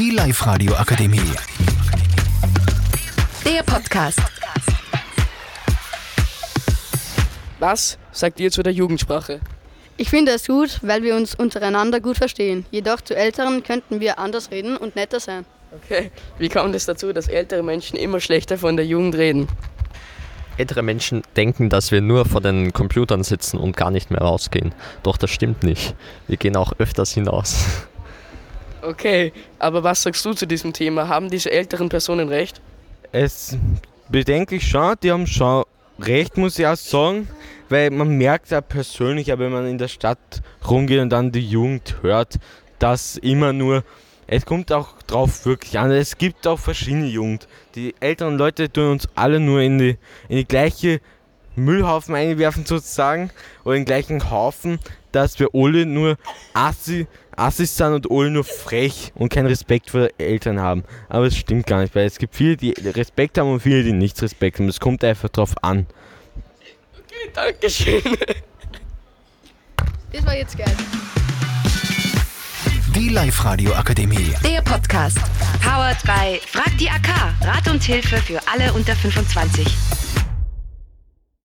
Die Live-Radio Akademie. Der Podcast. Was sagt ihr zu der Jugendsprache? Ich finde es gut, weil wir uns untereinander gut verstehen. Jedoch zu Älteren könnten wir anders reden und netter sein. Okay, wie kommt es dazu, dass ältere Menschen immer schlechter von der Jugend reden? Ältere Menschen denken, dass wir nur vor den Computern sitzen und gar nicht mehr rausgehen. Doch das stimmt nicht. Wir gehen auch öfters hinaus. Okay, aber was sagst du zu diesem Thema? Haben diese älteren Personen recht? Es bedenke ich schon, die haben schon recht, muss ich auch sagen, weil man merkt ja persönlich, wenn man in der Stadt rumgeht und dann die Jugend hört, dass immer nur, es kommt auch drauf wirklich an, es gibt auch verschiedene Jugend. Die älteren Leute tun uns alle nur in die, in die gleiche Müllhaufen einwerfen sozusagen, oder in den gleichen Haufen, dass wir alle nur Assi, Assis sind und alle nur frech und keinen Respekt vor Eltern haben. Aber es stimmt gar nicht, weil es gibt viele, die Respekt haben und viele, die nichts Respekt haben. Es kommt einfach drauf an. Okay, Dankeschön. Das war jetzt geil. Die Live-Radio Akademie. Der Podcast. Powered by Frag die AK. Rat und Hilfe für alle unter 25.